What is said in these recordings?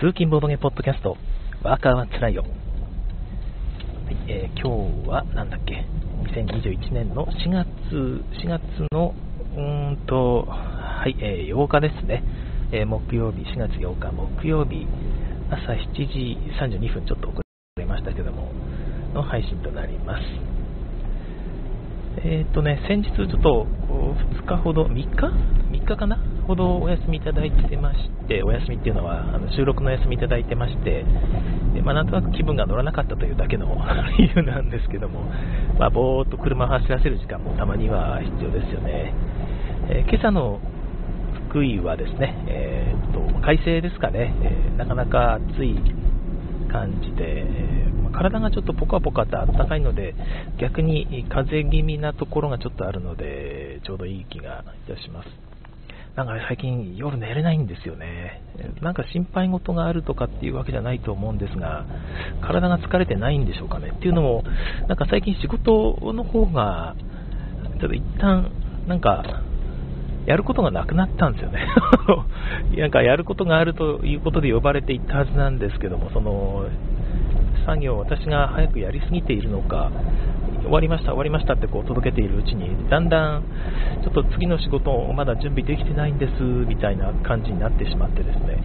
通勤ボードゲーポッドキャスト、ワーカーはつらいよ。はいえー今日は、なんだっけ、2021年の4月、4月の、うーんと、はい、えー8日ですね。えー木曜日、4月8日木曜日、朝7時32分、ちょっと遅れましたけども、の配信となります。えーっとね、先日ちょっと2日ほど、3日 ?3 日かな？ほどお休みいただいてまして、お休みっていうのはあの収録のお休みいただいてまして、でまあ、なんとなく気分が乗らなかったというだけの 理由なんですけども、まあ、ぼーっと車を走らせる時間もたまには必要ですよね。えー今朝の福井はですね、えーっと快晴ですかね、えーなかなか暑い感じで、ま体がちょっとポカポカと暖かいので、逆に風邪気味なところがちょっとあるので、ちょうどいい気がいたします。なんか最近夜寝れないんですよね。なんか心配事があるとかっていうわけじゃないと思うんですが、体が疲れてないんでしょうかね。っていうのも、なんか最近仕事の方が、ちょっと一旦、なんか、やることがなくなったんですよね。なんかやることがあるということで呼ばれていったはずなんですけども、その作業を私が早くやりすぎているのか、終わりました、終わりましたってこう届けているうちに、だんだんちょっと次の仕事をまだ準備できてないんですみたいな感じになってしまってですね、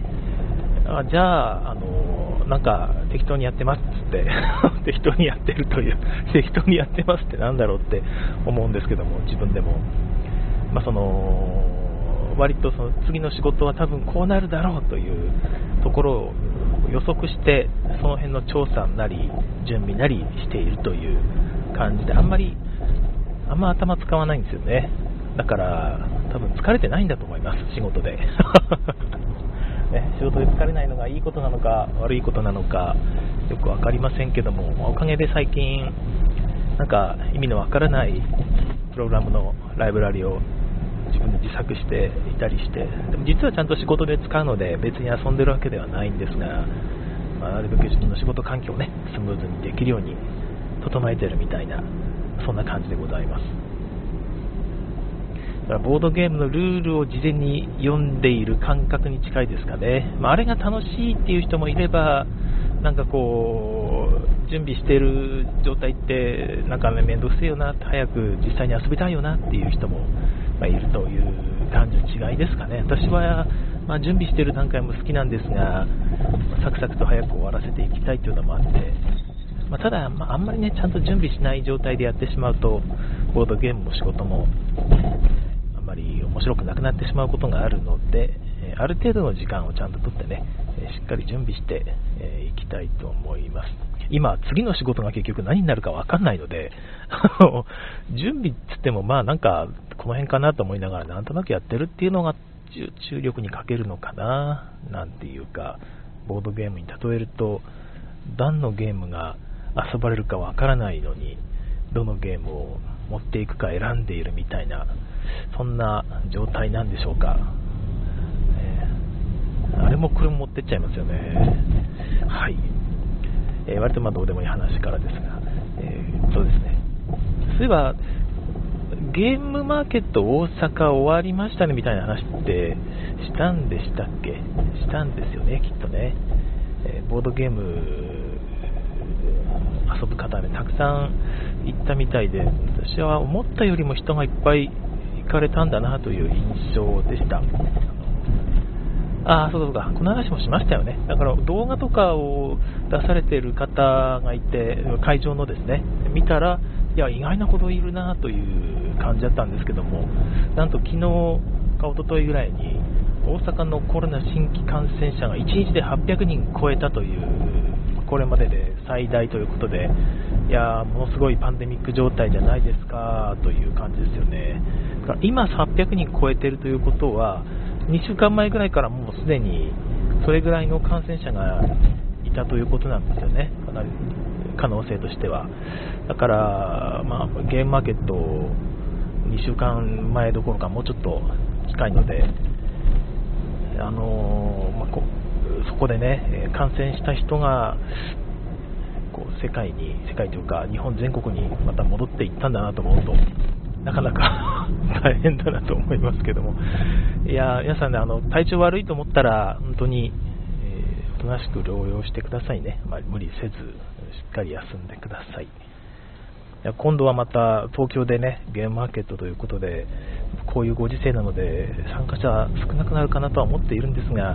あじゃあ、あのなんか適当にやってますっつって、適当にやってるという、適当にやってますってなんだろうって思うんですけども、自分でも。まあ、その割とその次の仕事は多分こうなるだろうというところを予測してその辺の調査なり準備なりしているという感じであんまりあんま頭使わないんですよね。だから多分疲れてないんだと思います仕事で。ね、仕事で疲れないのがいいことなのか悪いことなのかよく分かりませんけどもおかげで最近なんか意味のわからないプログラムのライブラリを自分で自作していたりして、でも実はちゃんと仕事で使うので別に遊んでるわけではないんですが、まあ、なるべく自分の仕事環境をね、スムーズにできるように整えてるみたいな、そんな感じでございます。だからボードゲームのルールを事前に読んでいる感覚に近いですかね。まあ、あれが楽しいっていう人もいれば、なんかこう、準備してる状態って、なんかね、めんどくせえよな、早く実際に遊びたいよなっていう人も、ま、いるという感じの違いですかね。私は、まあ、準備している段階も好きなんですが、サクサクと早く終わらせていきたいというのもあって、まあ、ただ、まあ、あんまりね、ちゃんと準備しない状態でやってしまうと、ボードゲームも仕事も、あんまり面白くなくなってしまうことがあるので、えある程度の時間をちゃんととってね、えしっかり準備してえーきたいと思います。今、次の仕事が結局何になるかわかんないので、準備っつっても、まあなんか、この辺かなと思いながら、なんとなくやってるっていうのが注力に欠けるのかな、なんていうか、ボードゲームに例えると、何のゲームが遊ばれるかわからないのに、どのゲームを持っていくか選んでいるみたいな、そんな状態なんでしょうか。えーあれもこれも持ってっちゃいますよね。はい。えー割とまあどうでもいい話からですが、えーそうですね。そういえば、ゲームマーケット大阪終わりましたねみたいな話ってしたんでしたっけ？したんですよね、きっとね。えーボードゲーム遊ぶ方ね、たくさん行ったみたいで、私は思ったよりも人がいっぱい行かれたんだなという印象でした。ああ、そうかそうか、この話もしましたよね。だから動画とかを出されている方がいて、会場のですね、見たら、いや、意外なほどいるなという感じだったんですけども、なんと昨日か一昨日ぐらいに、大阪のコロナ新規感染者が1日で800人超えたという、これまでで最大ということで、いやものすごいパンデミック状態じゃないですかという感じですよね。今800人超えてるということは、2週間前ぐらいからもうすでにそれぐらいの感染者がいたということなんですよね、かなり可能性としては。だから、まあ、ゲームマーケット2週間前どころかもうちょっと近いので、あのーまあそこでね、えー感染した人がこう世界に、世界というか日本全国にまた戻っていったんだなと思うと、なかなか 大変だなと思いますけども、いや皆さんね、あの体調悪いと思ったら、本当に、えーとなしく療養してくださいね。まあ、無理せず、しっかり休んでください。いや今度はまた東京でね、ゲームマーケットということで、こういうご時世なので、参加者少なくなるかなとは思っているんですが、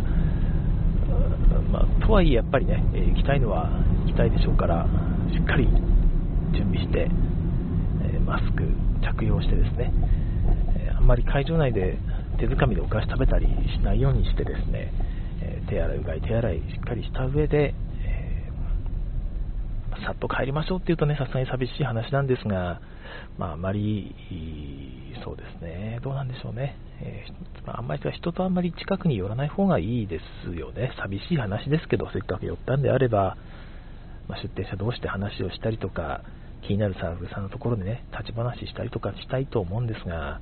まあ、とはいえやっぱりねえ、行きたいのは行きたいでしょうから、しっかり準備して、えマスク着用してですね、えあんまり会場内で手づかみでお菓子食べたりしないようにしてですね、え手洗い、うがい、手洗いしっかりした上で、さっと帰りましょうっていうとね、さすがに寂しい話なんですが、まあ、あまり、そうですね、どうなんでしょうね、えー、あんまり人とあんまり近くに寄らない方がいいですよね、寂しい話ですけど、せっかく寄ったんであれば、まあ、出店者同士で話をしたりとか、気になるサーフさんのところでね、立ち話したりとかしたいと思うんですが、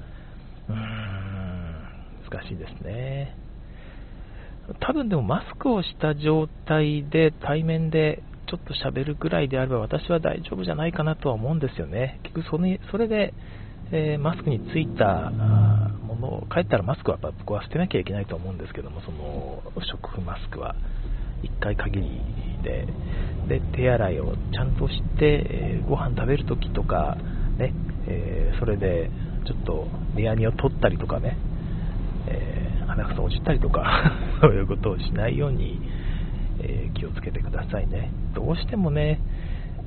うーん、難しいですね。多分でもマスクをした状態で対面でちょっと喋るぐらいであれば私は大丈夫じゃないかなとは思うんですよね。結局それそれで、えー、マスクについたものを、帰ったらマスクはやっぱ僕は捨てなきゃいけないと思うんですけども、その食粉マスクは。1回限りで、で手洗いをちゃんとして、えー、ご飯食べるときとか、ねえー、それでちょっと目やにを取ったりとかね、えー、鼻くそ落ちたりとか。そういうことをしないように、えー、気をつけてくださいね。どうしてもね、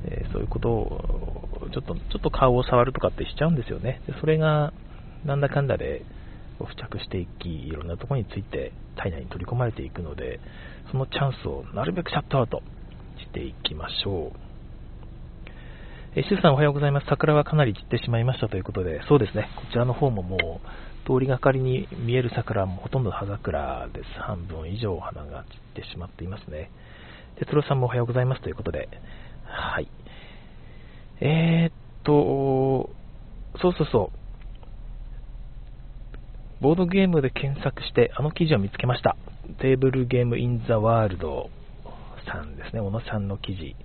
えー、そういうことをちょっとちょっと顔を触るとかってしちゃうんですよね。でそれがなんだかんだで付着していき、いろんなところについて体内に取り込まれていくので、そのチャンスをなるべくシャットアウトしていきましょう。えー、さんおはようございます。桜はかなり散ってしまいましたということで、そうですね、こちらの方ももう、通りがかりに見える桜もほとんど葉桜です。半分以上花が散ってしまっていますね。哲郎さんもおはようございますということで、はい。えー、っと、そうそうそう。ボードゲームで検索してあの記事を見つけました。テーブルゲームインザワールドさんですね、小野さんの記事。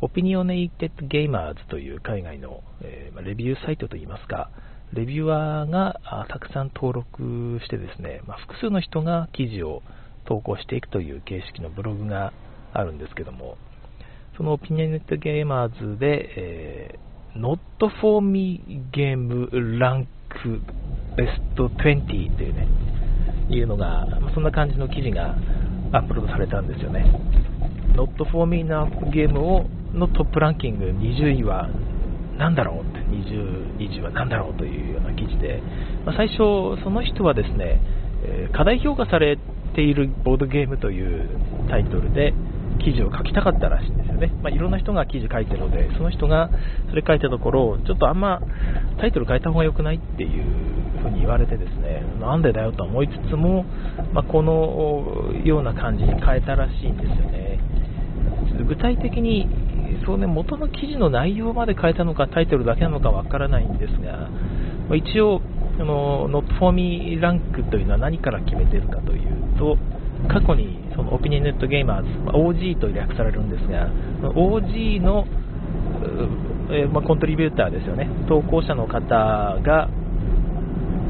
オピニオネイテッドゲーマーズという海外の、えー、レビューサイトといいますか、レビュアーがたくさん登録してですね、まあ、複数の人が記事を投稿していくという形式のブログがあるんですけども、そのオピニオネットゲーマーズで、えー、Not for Me Game Rank Best 20というね、いうのが、そんな感じの記事がアップロードされたんですよね。Not for Me なゲームをのトップランキング20位は何だろうって20、20は何だろうというような記事で、まあ、最初、その人はですね、えー、過大評価されているボードゲームというタイトルで記事を書きたかったらしいんですよね。まあ、いろんな人が記事書いてるので、その人がそれ書いたところ、ちょっとあんまタイトル変えた方が良くないっていうふうに言われてですね、なんでだよと思いつつも、まあ、このような感じに変えたらしいんですよね。具体的にそうね、元の記事の内容まで変えたのか、タイトルだけなのかわからないんですが、ま一応、あの Not for Me ランクというのは何から決めているかというと、過去にその Opinionated Gamers、OG と略されるんですが、OG の、えまあ、 contributor ですよね、投稿者の方が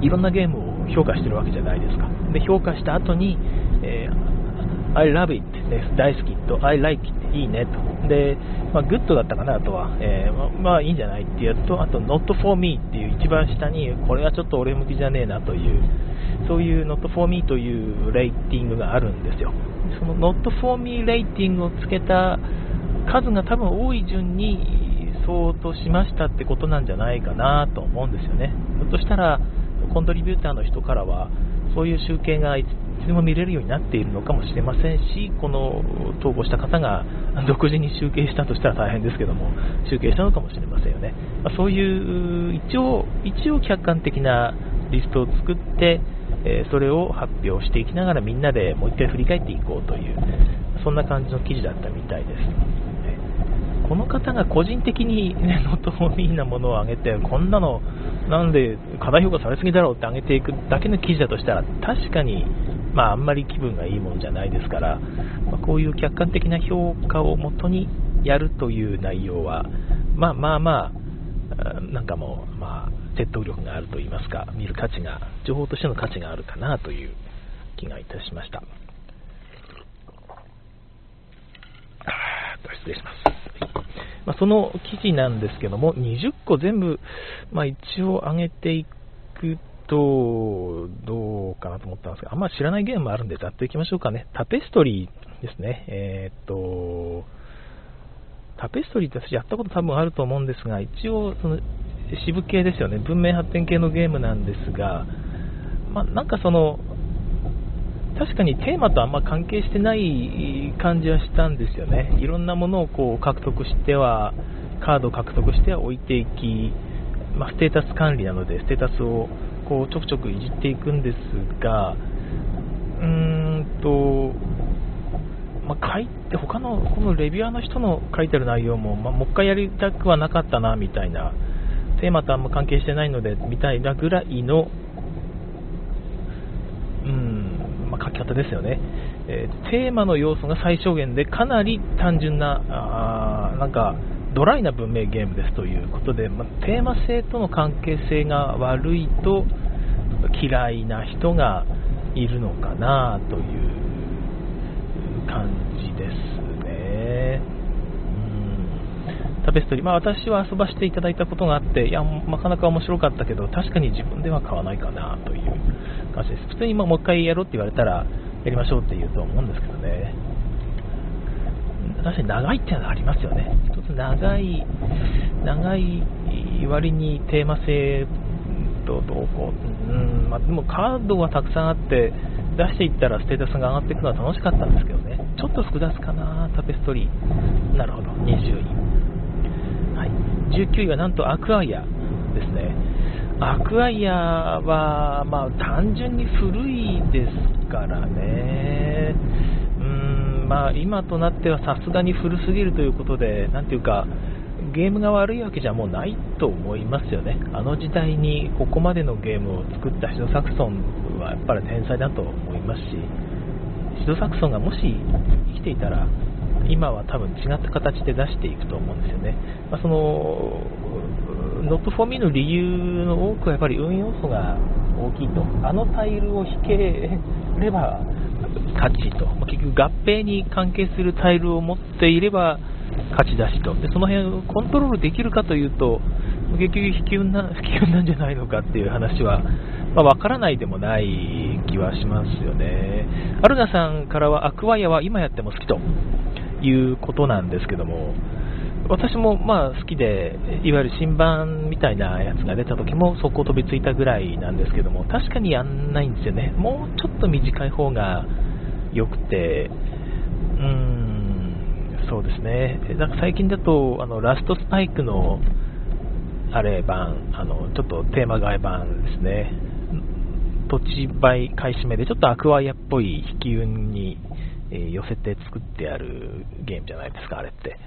いろんなゲームを評価してるわけじゃないですか。で評価した後に、えー、I love it、ね、大好きと I like it いいねと。で、まあ、 good だったかな、あとは。えー、ままあ、いいんじゃないってやつと、あと、not for me っていう一番下に、これはちょっと俺向きじゃねえなという、そういう not for me というレーティングがあるんですよ。その not for me レーティングをつけた数が多分多い順に相当しましたってことなんじゃないかなと思うんですよね。ひょっとしたら、コントリビューターの人からは、そういう集計がつでも見れるようになっているのかもしれませんし、この投稿した方が 独自に集計したとしたら大変ですけども、集計したのかもしれませんよね。まあ、そういう一応、一応客観的なリストを作って、えそれを発表していきながらみんなでもう一回振り返っていこうという、そんな感じの記事だったみたいです。この方が個人的に、ね、not for me なものを上げて、こんなの、なんで過大評価されすぎだろうって上げていくだけの記事だとしたら、確かに、まあ、あんまり気分がいいもんじゃないですから、まあ、こういう客観的な評価をもとにやるという内容は、まあまあまあ、なんかもう、まあ、説得力があると言いますか、見る価値が、情報としての価値があるかなという気がいたしました。失礼します。まあ、その記事なんですけども、20個全部、まあ、一応上げていくと、どうかなと思ったんですが、あんま知らないゲームもあるんで、ざっといきましょうかね。タペストリーですね。えー、っと、タペストリーって私やったこと多分あると思うんですが、一応、その、支部系ですよね。文明発展系のゲームなんですが、まあ、なんかその、確かにテーマとあんま関係してない感じはしたんですよね。いろんなものをこう獲得しては、カードを獲得しては置いていき、まあ、ステータス管理なので、ステータスをこうちょくちょくいじっていくんですが、うーんと、まあ、書いて他のこのレビュアーの人の書いてる内容も、まあ、もう一回やりたくはなかったなみたいな、テーマとあんま関係してないのでみたいなぐらいの、うん、まあ、書き方ですよね、えー、テーマの要素が最小限でかなり単純な、あなんかドライな文明ゲームですということで、まあ、テーマ性との関係性が悪いと嫌いな人がいるのかなという感じですね。タペストリー、まあ、私は遊ばせていただいたことがあって、いや、なかなか面白かったけど、確かに自分では買わないかなという感じです。普通にもう一回やろうって言われたら、やりましょうって言うと思うんですけどね。確かに長いっていうのはありますよね。長い、長い割にテーマ性とどうこう、うんまあ、でもカードはたくさんあって、出していったらステータスが上がっていくのは楽しかったんですけどね。ちょっと複雑かな、タペストリー。なるほど、20位。はい、19位はなんとアクアイアですね。アクアイアは、まあ、単純に古いですからね。まあ、今となってはさすがに古すぎるということで、なんていうか、ゲームが悪いわけじゃもうないと思いますよね。あの時代にここまでのゲームを作ったシド・サクソンはやっぱり天才だと思いますし、シド・サクソンがもし生きていたら、今は多分違った形で出していくと思うんですよね。まあ、その、Not for me の理由の多くはやっぱり運要素が大きいと。あのタイルを引ければ勝ちとま、結局合併に関係するタイルを持っていれば勝ちだしと、でその辺をコントロールできるかというと、結局引き運な引き運なんじゃないのかっていう話は、まあ、分からないでもない気はしますよね。アルナさんからはアクワイアは今やっても好きということなんですけども、私もまあ好きで、いわゆる新版みたいなやつが出た時も速攻飛びついたぐらいなんですけども、確かにやんないんですよね。もうちょっと短い方が良くて、うーん、そうですね。なんか最近だと、あの、ラストスパイクの、あれ版、あの、ちょっとテーマ替え版ですね。土地倍買い占めで、ちょっとアクアイアっぽい引き運に、寄せて作ってあるゲームじゃないですか、あれって。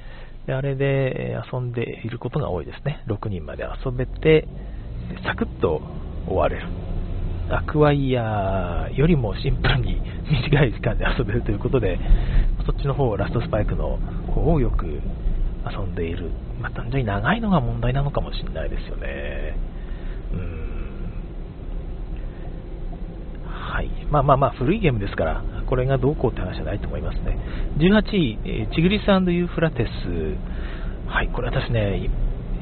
であれで遊んでいることが多いですね。6人まで遊べて、サクッと終われる。アクワイアよりもシンプルに短い時間で遊べるということで、そっちの方、ラストスパイクの方をよく遊んでいる。まあ、単純に長いのが問題なのかもしれないですよね。うん。はい。まあまあまあ、古いゲームですから、これがどうこうって話じゃないと思いますね。18位、えチグリスユーフラテス。はい、これ私ね、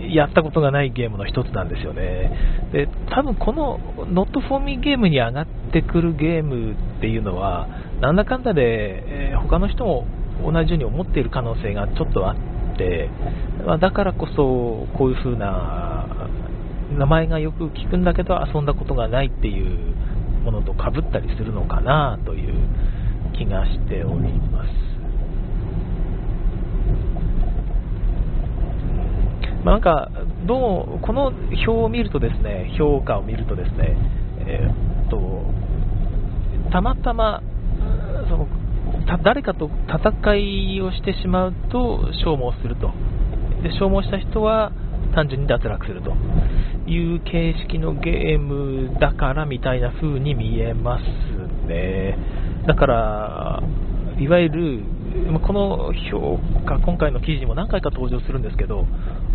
やったことがないゲームの一つなんですよね。で、多分この Not for me ゲームに上がってくるゲームっていうのは、なんだかんだで、え、他の人も同じように思っている可能性がちょっとあって、まあ、だからこそこういう風な名前がよく聞くんだけど遊んだことがないっていうものとかぶったりするのかなという気がしております。まあ、なんか、どう、この表を見るとですね、評価を見るとですね、えー、っと、たまたま、その誰かと戦いをしてしまうと消耗すると。で消耗した人は単純に脱落するという形式のゲームだからみたいな風に見えますね。だから、いわゆるこの評価、今回の記事にも何回か登場するんですけど、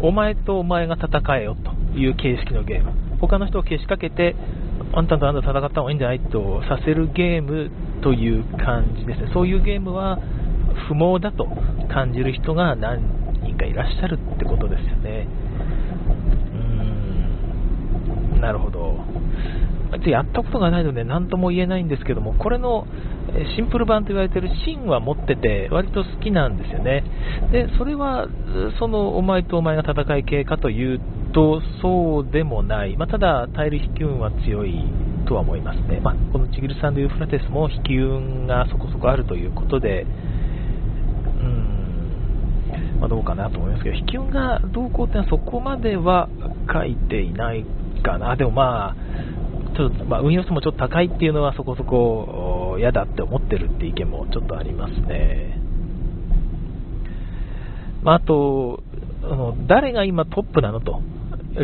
お前とお前が戦えよという形式のゲーム、他の人をけしかけて、あんたとあんた戦った方がいいんじゃないとさせるゲームという感じですね、そういうゲームは不毛だと感じる人が何人かいらっしゃるってことですよね。うーん、なるほど。やったことがないので何とも言えないんですけども、これのシンプル版と言われているシンは持ってて、割と好きなんですよね。で、それは、その、お前とお前が戦い系かというと、そうでもない。まあ、ただ、タイル引き運は強いとは思いますね。まあ、このチギルサンド・ユーフラテスも引き運がそこそこあるということで、うん、まあ、どうかなと思いますけど、引き運がどうこうってのはそこまでは書いていないかな。でもまあ、ちょっと、まあ、運用数もちょっと高いっていうのはそこそこ嫌だって思ってるって意見もちょっとありますね。まあ、あと、あの誰が今トップなのと、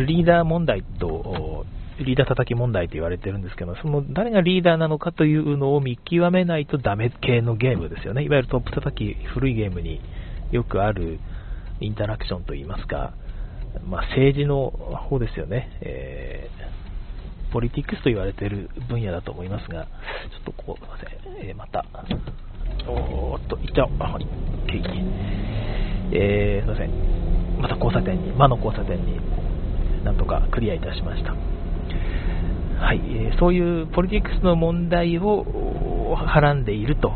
リーダー問題と、リーダー叩き問題と言われてるんですけど、その誰がリーダーなのかというのを見極めないとダメ系のゲームですよね。いわゆるトップ叩き、古いゲームによくあるインタラクションといいますか、まあ、政治の方ですよね。えーポリティクスと言われている分野だと思いますが、ちょっとここ、すいません、えー、また、おーっと、いっちゃおう、はい、えー、すいません、また交差点に、魔の交差点になんとかクリアいたしました。はい、そういうポリティクスの問題をはらんでいると、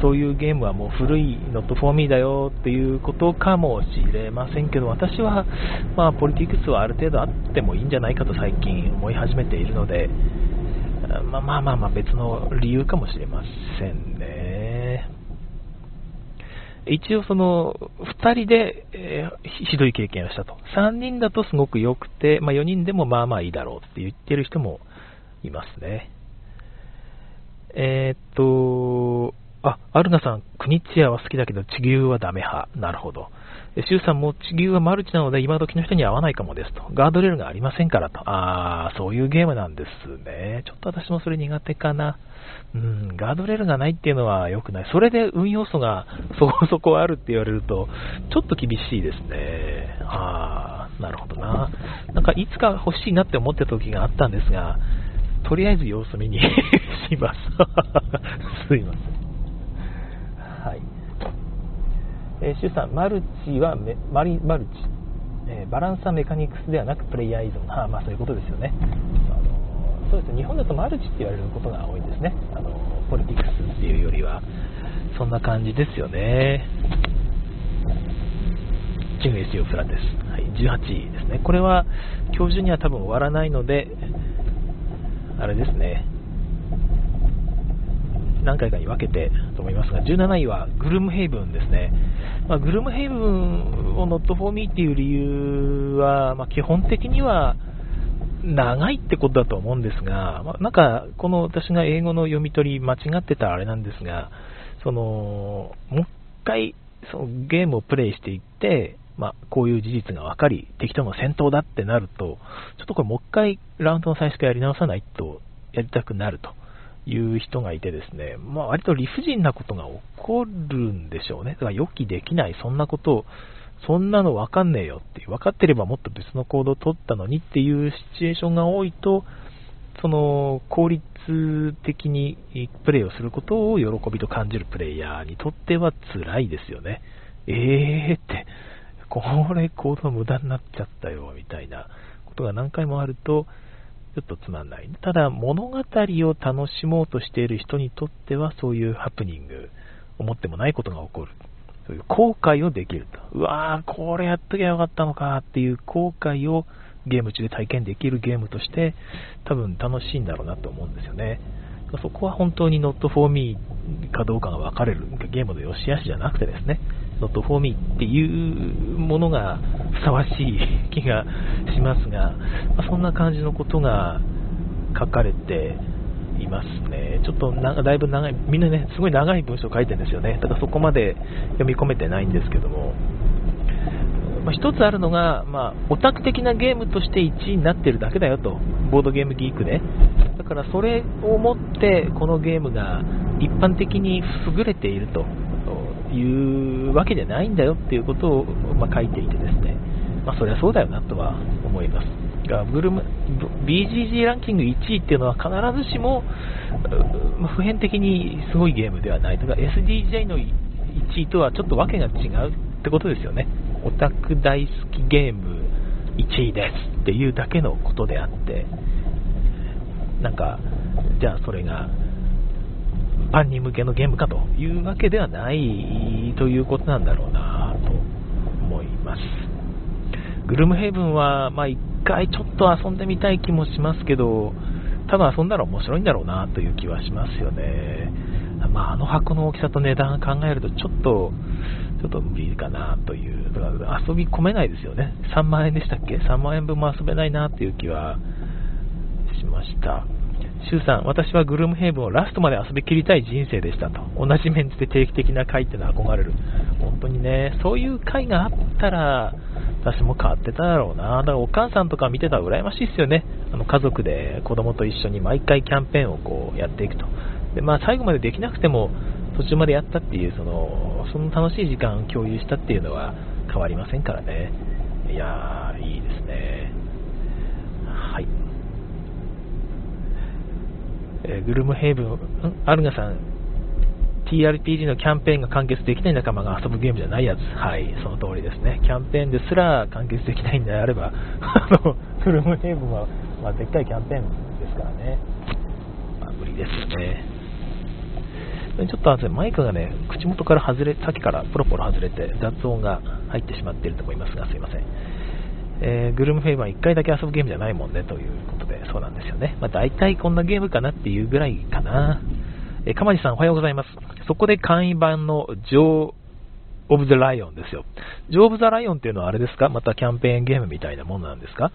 そういうゲームはもう古い、ノットフォーミーだよっていうことかもしれませんけど、私は、まあ、ポリティクスはある程度あってもいいんじゃないかと最近思い始めているので、まあまあまあまあ別の理由かもしれませんね。一応その、2人で、えー、ひどい経験をしたと。3人だとすごく良くて、まあ、4人でもまあまあいいだろうって言ってる人もいますね。えー、っと、あ、アルナさん、クニチアは好きだけど、地牛はダメ派。なるほど。シュウさんも地牛はマルチなので今時の人に合わないかもですと。ガードレールがありませんからと。あー、そういうゲームなんですね。ちょっと私もそれ苦手かな。うん、ガードレールがないっていうのは良くない。それで運要素がそこそこあるって言われると、ちょっと厳しいですね。あー、なるほどな。なんかいつか欲しいなって思ってた時があったんですが、とりあえず様子見に します。すいません。はい。えー、シュさん、マルチはメマリマルチ、えー、バランスはメカニクスではなくプレイヤー依存。あまあそういうことですよね。あのそうです日本だとマルチって言われることが多いんですね。あのポリティクスっていうよりは。そんな感じですよね。チング SEO プランです。はい、18位ですね。これは今日中には多分終わらないので、あれですね、何回かに分けてと思いますが、17位はグルムヘイブンですね。まあ、グルムヘイブンを Not for me っていう理由は、まあ、基本的には長いってことだと思うんですが、まあ、なんかこの私が英語の読み取り間違ってたあれなんですが、そのもう一回そのゲームをプレイしていって、まあ、こういう事実が分かり、敵との戦闘だってなると、ちょっとこれもう一回ラウンドの最初からやり直さないとやりたくなるという人がいてですね、まあ、割と理不尽なことが起こるんでしょうね。だから予期できない、そんなことを、そんなの分かんねえよっていう、分かってればもっと別の行動を取ったのにっていうシチュエーションが多いと、その効率的にプレイをすることを喜びと感じるプレイヤーにとっては辛いですよね。えーって、これ行動無駄になっちゃったよ、みたいなことが何回もあると、ちょっとつまんない。ただ、物語を楽しもうとしている人にとっては、そういうハプニング、思ってもないことが起こる。そういう後悔をできると。うわー、これやっときゃよかったのかっていう後悔をゲーム中で体験できるゲームとして、多分楽しいんだろうなと思うんですよね。そこは本当に Not for me かどうかが分かれるゲームの良し悪しじゃなくてですね、Not for me っていうものがふさわしい気がしますが、まあ、そんな感じのことが書かれていますね。ちょっとなだいぶ長い、みんなね、すごい長い文章を書いてるんですよね。ただそこまで読み込めてないんですけども、まあ、一つあるのが、まあ、オタク的なゲームとして1位になってるだけだよと、ボードゲームギークで。だからそれをもって、このゲームが一般的に優れているというわけじゃないんだよっていうことを、まあ、書いていてですね、まあ、そりゃそうだよなとは思います。が BGG ランキング1位っていうのは必ずしも、ま、普遍的にすごいゲームではないとか SDJ の1位とはちょっとわけが違うってことですよね。オタク大好きゲーム1位ですっていうだけのことであって、なんか、じゃあそれが、ファンに向けのゲームかというわけではないということなんだろうなと思います。グルムヘイブンは、まあ一回ちょっと遊んでみたい気もしますけど、多分遊んだら面白いんだろうなという気はしますよね。まあ、あの箱の大きさと値段考えると、ちょっと、ちょっと無理かなという、遊び込めないですよね。3万円でしたっけ ?3 万円分も遊べないなという気はしました。シュウさん、私はグルームヘイブンをラストまで遊びきりたい人生でしたと。同じメンツで定期的な回ってのは憧れる。本当にね、そういう回があったら、私も変わってただろうな。だからお母さんとか見てたら羨ましいですよね。あの家族で子供と一緒に毎回キャンペーンをこうやっていくと。で、まあ最後までできなくても途中までやったっていう、その、その楽しい時間を共有したっていうのは変わりませんからね。いやー、いいですね。はい。え、グルムヘイブン、アルガさん、TRPG のキャンペーンが完結できない仲間が遊ぶゲームじゃないやつ。はい、その通りですね。キャンペーンですら完結できないんであれば、あの、フルムヘイブンは、まあ、でっかいキャンペーンですからね。まあ、無理ですよね。ちょっとマイクがね、口元から外れ、さっきからポロポロ外れて雑音が入ってしまっていると思いますが、すいません。えー、グルムフェイバー1回だけ遊ぶゲームじゃないもんねということで、そうなんですよね。まあ、大体こんなゲームかなっていうぐらいかな。えー、かまじさんおはようございます。そこで簡易版のジョー・オブ・ザ・ライオンですよ。ジョー・オブ・ザ・ライオンっていうのはあれですか？またキャンペーンゲームみたいなものなんですか？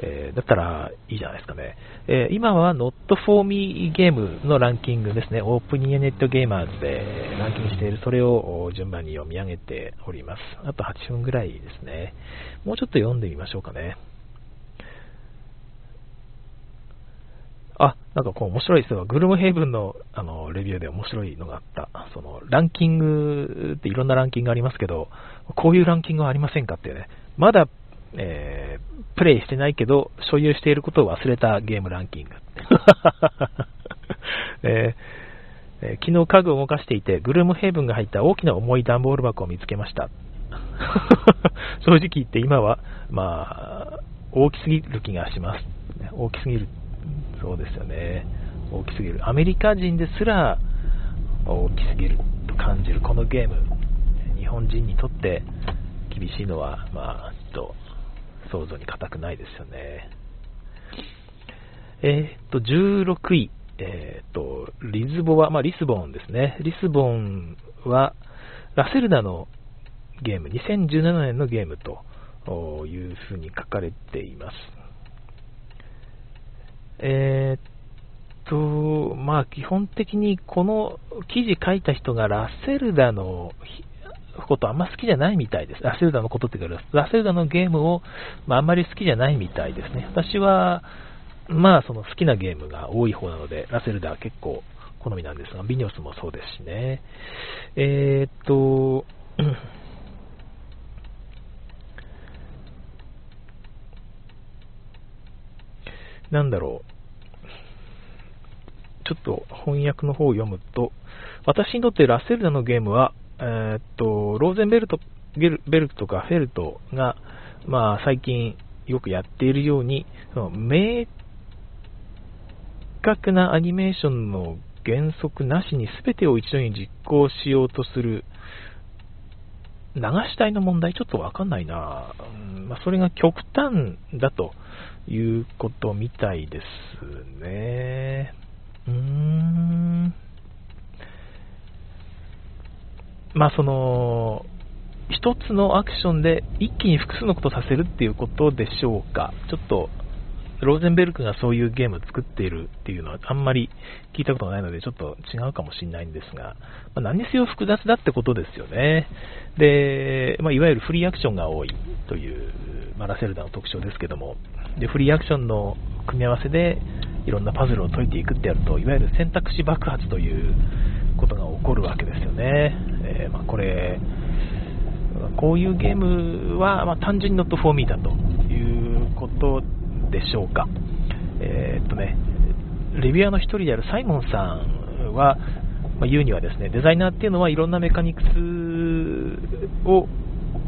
えー、だったらいいじゃないですかね。えー、今は Not for Me ゲームのランキングですね。オープニエネットゲーマーズでランキングしている、それを順番に読み上げております。あと8分ぐらいですね。もうちょっと読んでみましょうかね。あ、なんかこう面白いですよ。グルムヘイブンのあのレビューで面白いのがあった。そのランキングっていろんなランキングがありますけど、こういうランキングはありませんかってね。まだ、えー、プレイしてないけど、所有していることを忘れたゲームランキング。えーえー、昨日家具を動かしていて、グルームヘイブンが入った大きな重い段ボール箱を見つけました。正直言って今は、まあ、大きすぎる気がします。大きすぎるそうですよね。大きすぎる。アメリカ人ですら大きすぎると感じるこのゲーム。日本人にとって厳しいのは、まあ、ちょっと想像に難くないですよね。えー、っと、16位。えー、っと、リズボは、まあ、リスボンですね。リスボンは、ラセルダのゲーム、2017年のゲームというふうに書かれています。えー、っと、まあ基本的にこの記事書いた人がラッセルダのことあんま好きじゃないみたいです。ラセルダのことっていうか、ラセルダのゲームを、まあ、あんまり好きじゃないみたいですね。私は、まあその好きなゲームが多い方なので、ラセルダは結構好みなんですが、ビニョスもそうですしね。えー、っと、なんだろう。ちょっと翻訳の方を読むと、私にとってラッセルダのゲームは、えー、っと、ローゼンベルト、ベルクとかフェルトが、まあ、最近よくやっているように、その明確なアニメーションの原則なしに全てを一度に実行しようとする流し台の問題、ちょっとわかんないな、うんまあ、それが極端だということみたいですね。うーん。まあその、一つのアクションで一気に複数のことをさせるっていうことでしょうか。ちょっと、ローゼンベルクがそういうゲームを作っているっていうのはあんまり聞いたことがないのでちょっと違うかもしれないんですが、まあ、何にせよ複雑だってことですよね。で、まあ、いわゆるフリーアクションが多いという、まあ、ラセルダの特徴ですけども、で、フリーアクションの組み合わせでいろんなパズルを解いていくってやると、いわゆる選択肢爆発ということが起こるわけですよね。えー、ま、これ、こういうゲームは、ま単純に not for me だということでしょうか。えー、っとね、レビュアーの一人であるサイモンさんは、まあ、言うにはですね、デザイナーっていうのはいろんなメカニクスを、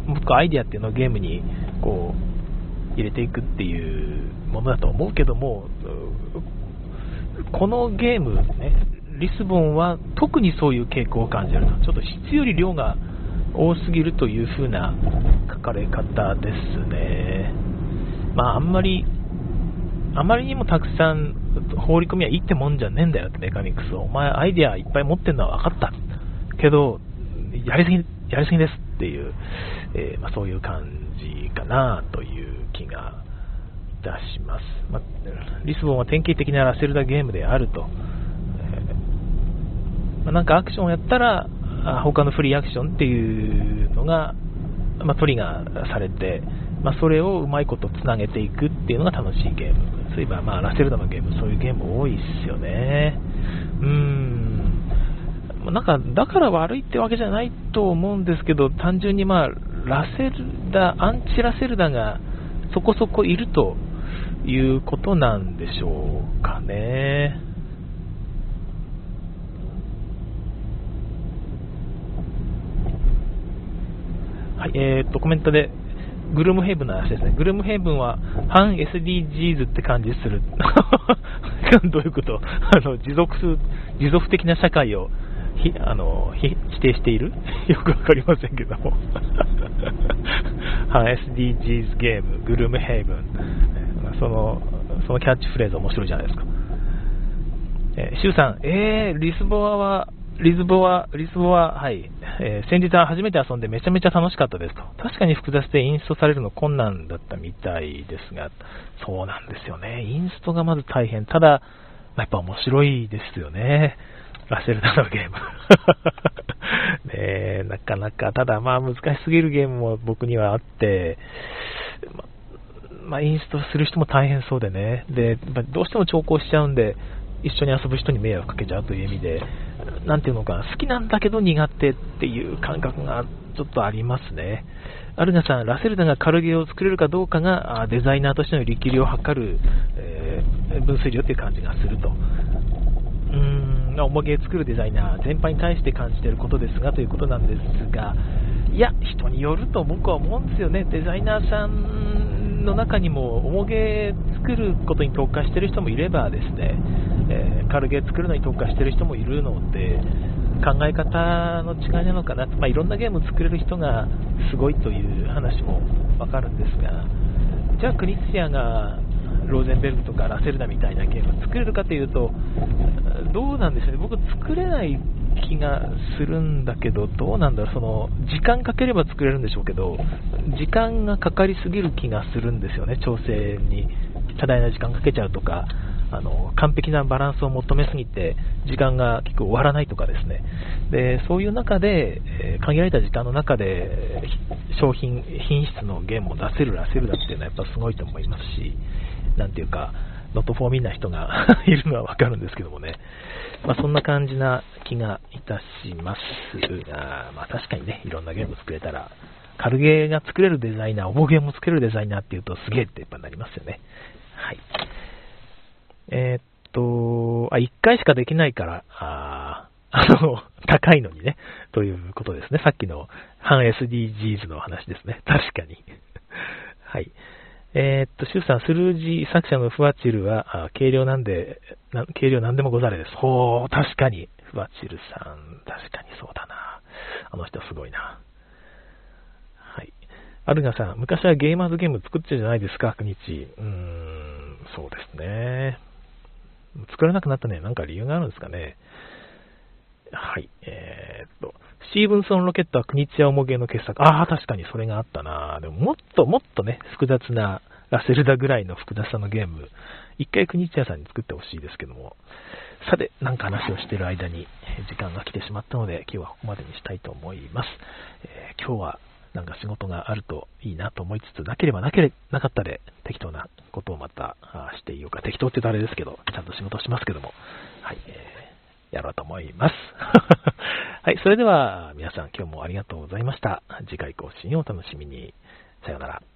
もアイデアっていうのをゲームにこう入れていくっていうものだと思うけども、このゲームね、リスボンは特にそういう傾向を感じると。ちょっと質より量が多すぎるという風な書かれ方ですね。まああんまり、あまりにもたくさん放り込みはいいってもんじゃねえんだよってメカニクスを。お前アイデアいっぱい持ってるのは分かった。けど、やりすぎ、やりすぎですっていう、えー、まあ、そういう感じかなという気がいたします。まあ、リスボンは典型的なラセルダゲームであると。えー、まあ、なんかアクションをやったら、他のフリーアクションっていうのが、まトリガーされて、まそれをうまいことつなげていくっていうのが楽しいゲーム。そういえば、まあ、ラセルダのゲーム、そういうゲーム多いっすよね。うーん。なんか、だから悪いってわけじゃないと思うんですけど、単純にまあ、ラセルダ、アンチラセルダがそこそこいるということなんでしょうかね。はい、えー、っと、コメントで、グルムヘイブンの話ですね。グルムヘイブンは反 SDGs って感じする。どういうこと？あの持続する持続的な社会をひあのひ否定している？よくわかりませんけども反 SDGs ゲーム、グルムヘイブン。そのそのキャッチフレーズ面白いじゃないですか。えー、シュウさん、えー、リスボアはリズボは、リズボは、はい、えー、先日は初めて遊んでめちゃめちゃ楽しかったですと。確かに複雑でインストされるの困難だったみたいですが、そうなんですよね。インストがまず大変。ただ、やっぱ面白いですよね。ラセルダのゲーム。ねなかなか、ただまあ難しすぎるゲームも僕にはあって、ままあ、インストする人も大変そうでね。で、どうしても調校しちゃうんで、一緒に遊ぶ人に迷惑かけちゃうという意味で、なんていうのか、好きなんだけど苦手っていう感覚がちょっとありますね。アルナさん、ラセルダが軽ゲーを作れるかどうかがデザイナーとしての力量を測る、えー、分水量っていう感じがすると。うーん、重げ作るデザイナー全般に対して感じていることですがということなんですが、いや、人によると僕は思うんですよね。デザイナーさんの中にも重げ作ることに特化している人もいればですね、えー、軽ゲー作るのに特化している人もいるので、考え方の違いなのかなと、まあ、いろんなゲームを作れる人がすごいという話もわかるんですが、じゃあクリスチアがローゼンベルグとかラセルダみたいなゲームを作れるかというと、どうなんでしょうね、僕作れない気がするんだけど、どうなんだろう、その時間かければ作れるんでしょうけど、時間がかかりすぎる気がするんですよね、調整に。多大な時間かけちゃうとか、あの完璧なバランスを求めすぎて時間が結構終わらないとかですね。でそういう中で、え、限られた時間の中で商品品質のゲームを出せる出せるだっていうのはやっぱすごいと思いますしなんていうかノットフォーミンな人が いるのはわかるんですけどもね、まあ、そんな感じな気がいたしますが、まあ、確かにねいろんなゲーム作れたら軽ゲーが作れるデザイナー、重ゲーも作れるデザイナーっていうとすげえってやっぱなりますよね。はい。えー、っと、あ、1回しかできないから、あ あの、高いのにね、ということですね。さっきの反 SDGs の話ですね。確かに。はい。えー、っと、シュウさん、スルージ作者のフワチルは、軽量なんで、な軽量なんでもござれです。ほう、確かに。フワチルさん、確かにそうだな。あの人すごいな。はい。アルガさん、昔はゲーマーズゲーム作ってたじゃないですか、国地。うーん、そうですね。作らなくなったね、なんか理由があるんですかね。はい。えー、っと、スティーブンソンロケットは国津屋重げの傑作。ああ、確かにそれがあったな。でももっともっとね、複雑なラセルダぐらいの複雑さのゲーム、一回国津屋さんに作ってほしいですけども。さて、なんか話をしてる間に時間が来てしまったので、今日はここまでにしたいと思います。えー、今日はなんか仕事があるといいなと思いつつ、なければなけれなかったで適当なことをまたしていようか。適当って言うとあれですけど、ちゃんと仕事しますけども、はい、えー、やろうと思います。はい、それでは皆さん今日もありがとうございました。次回更新をお楽しみに。さようなら。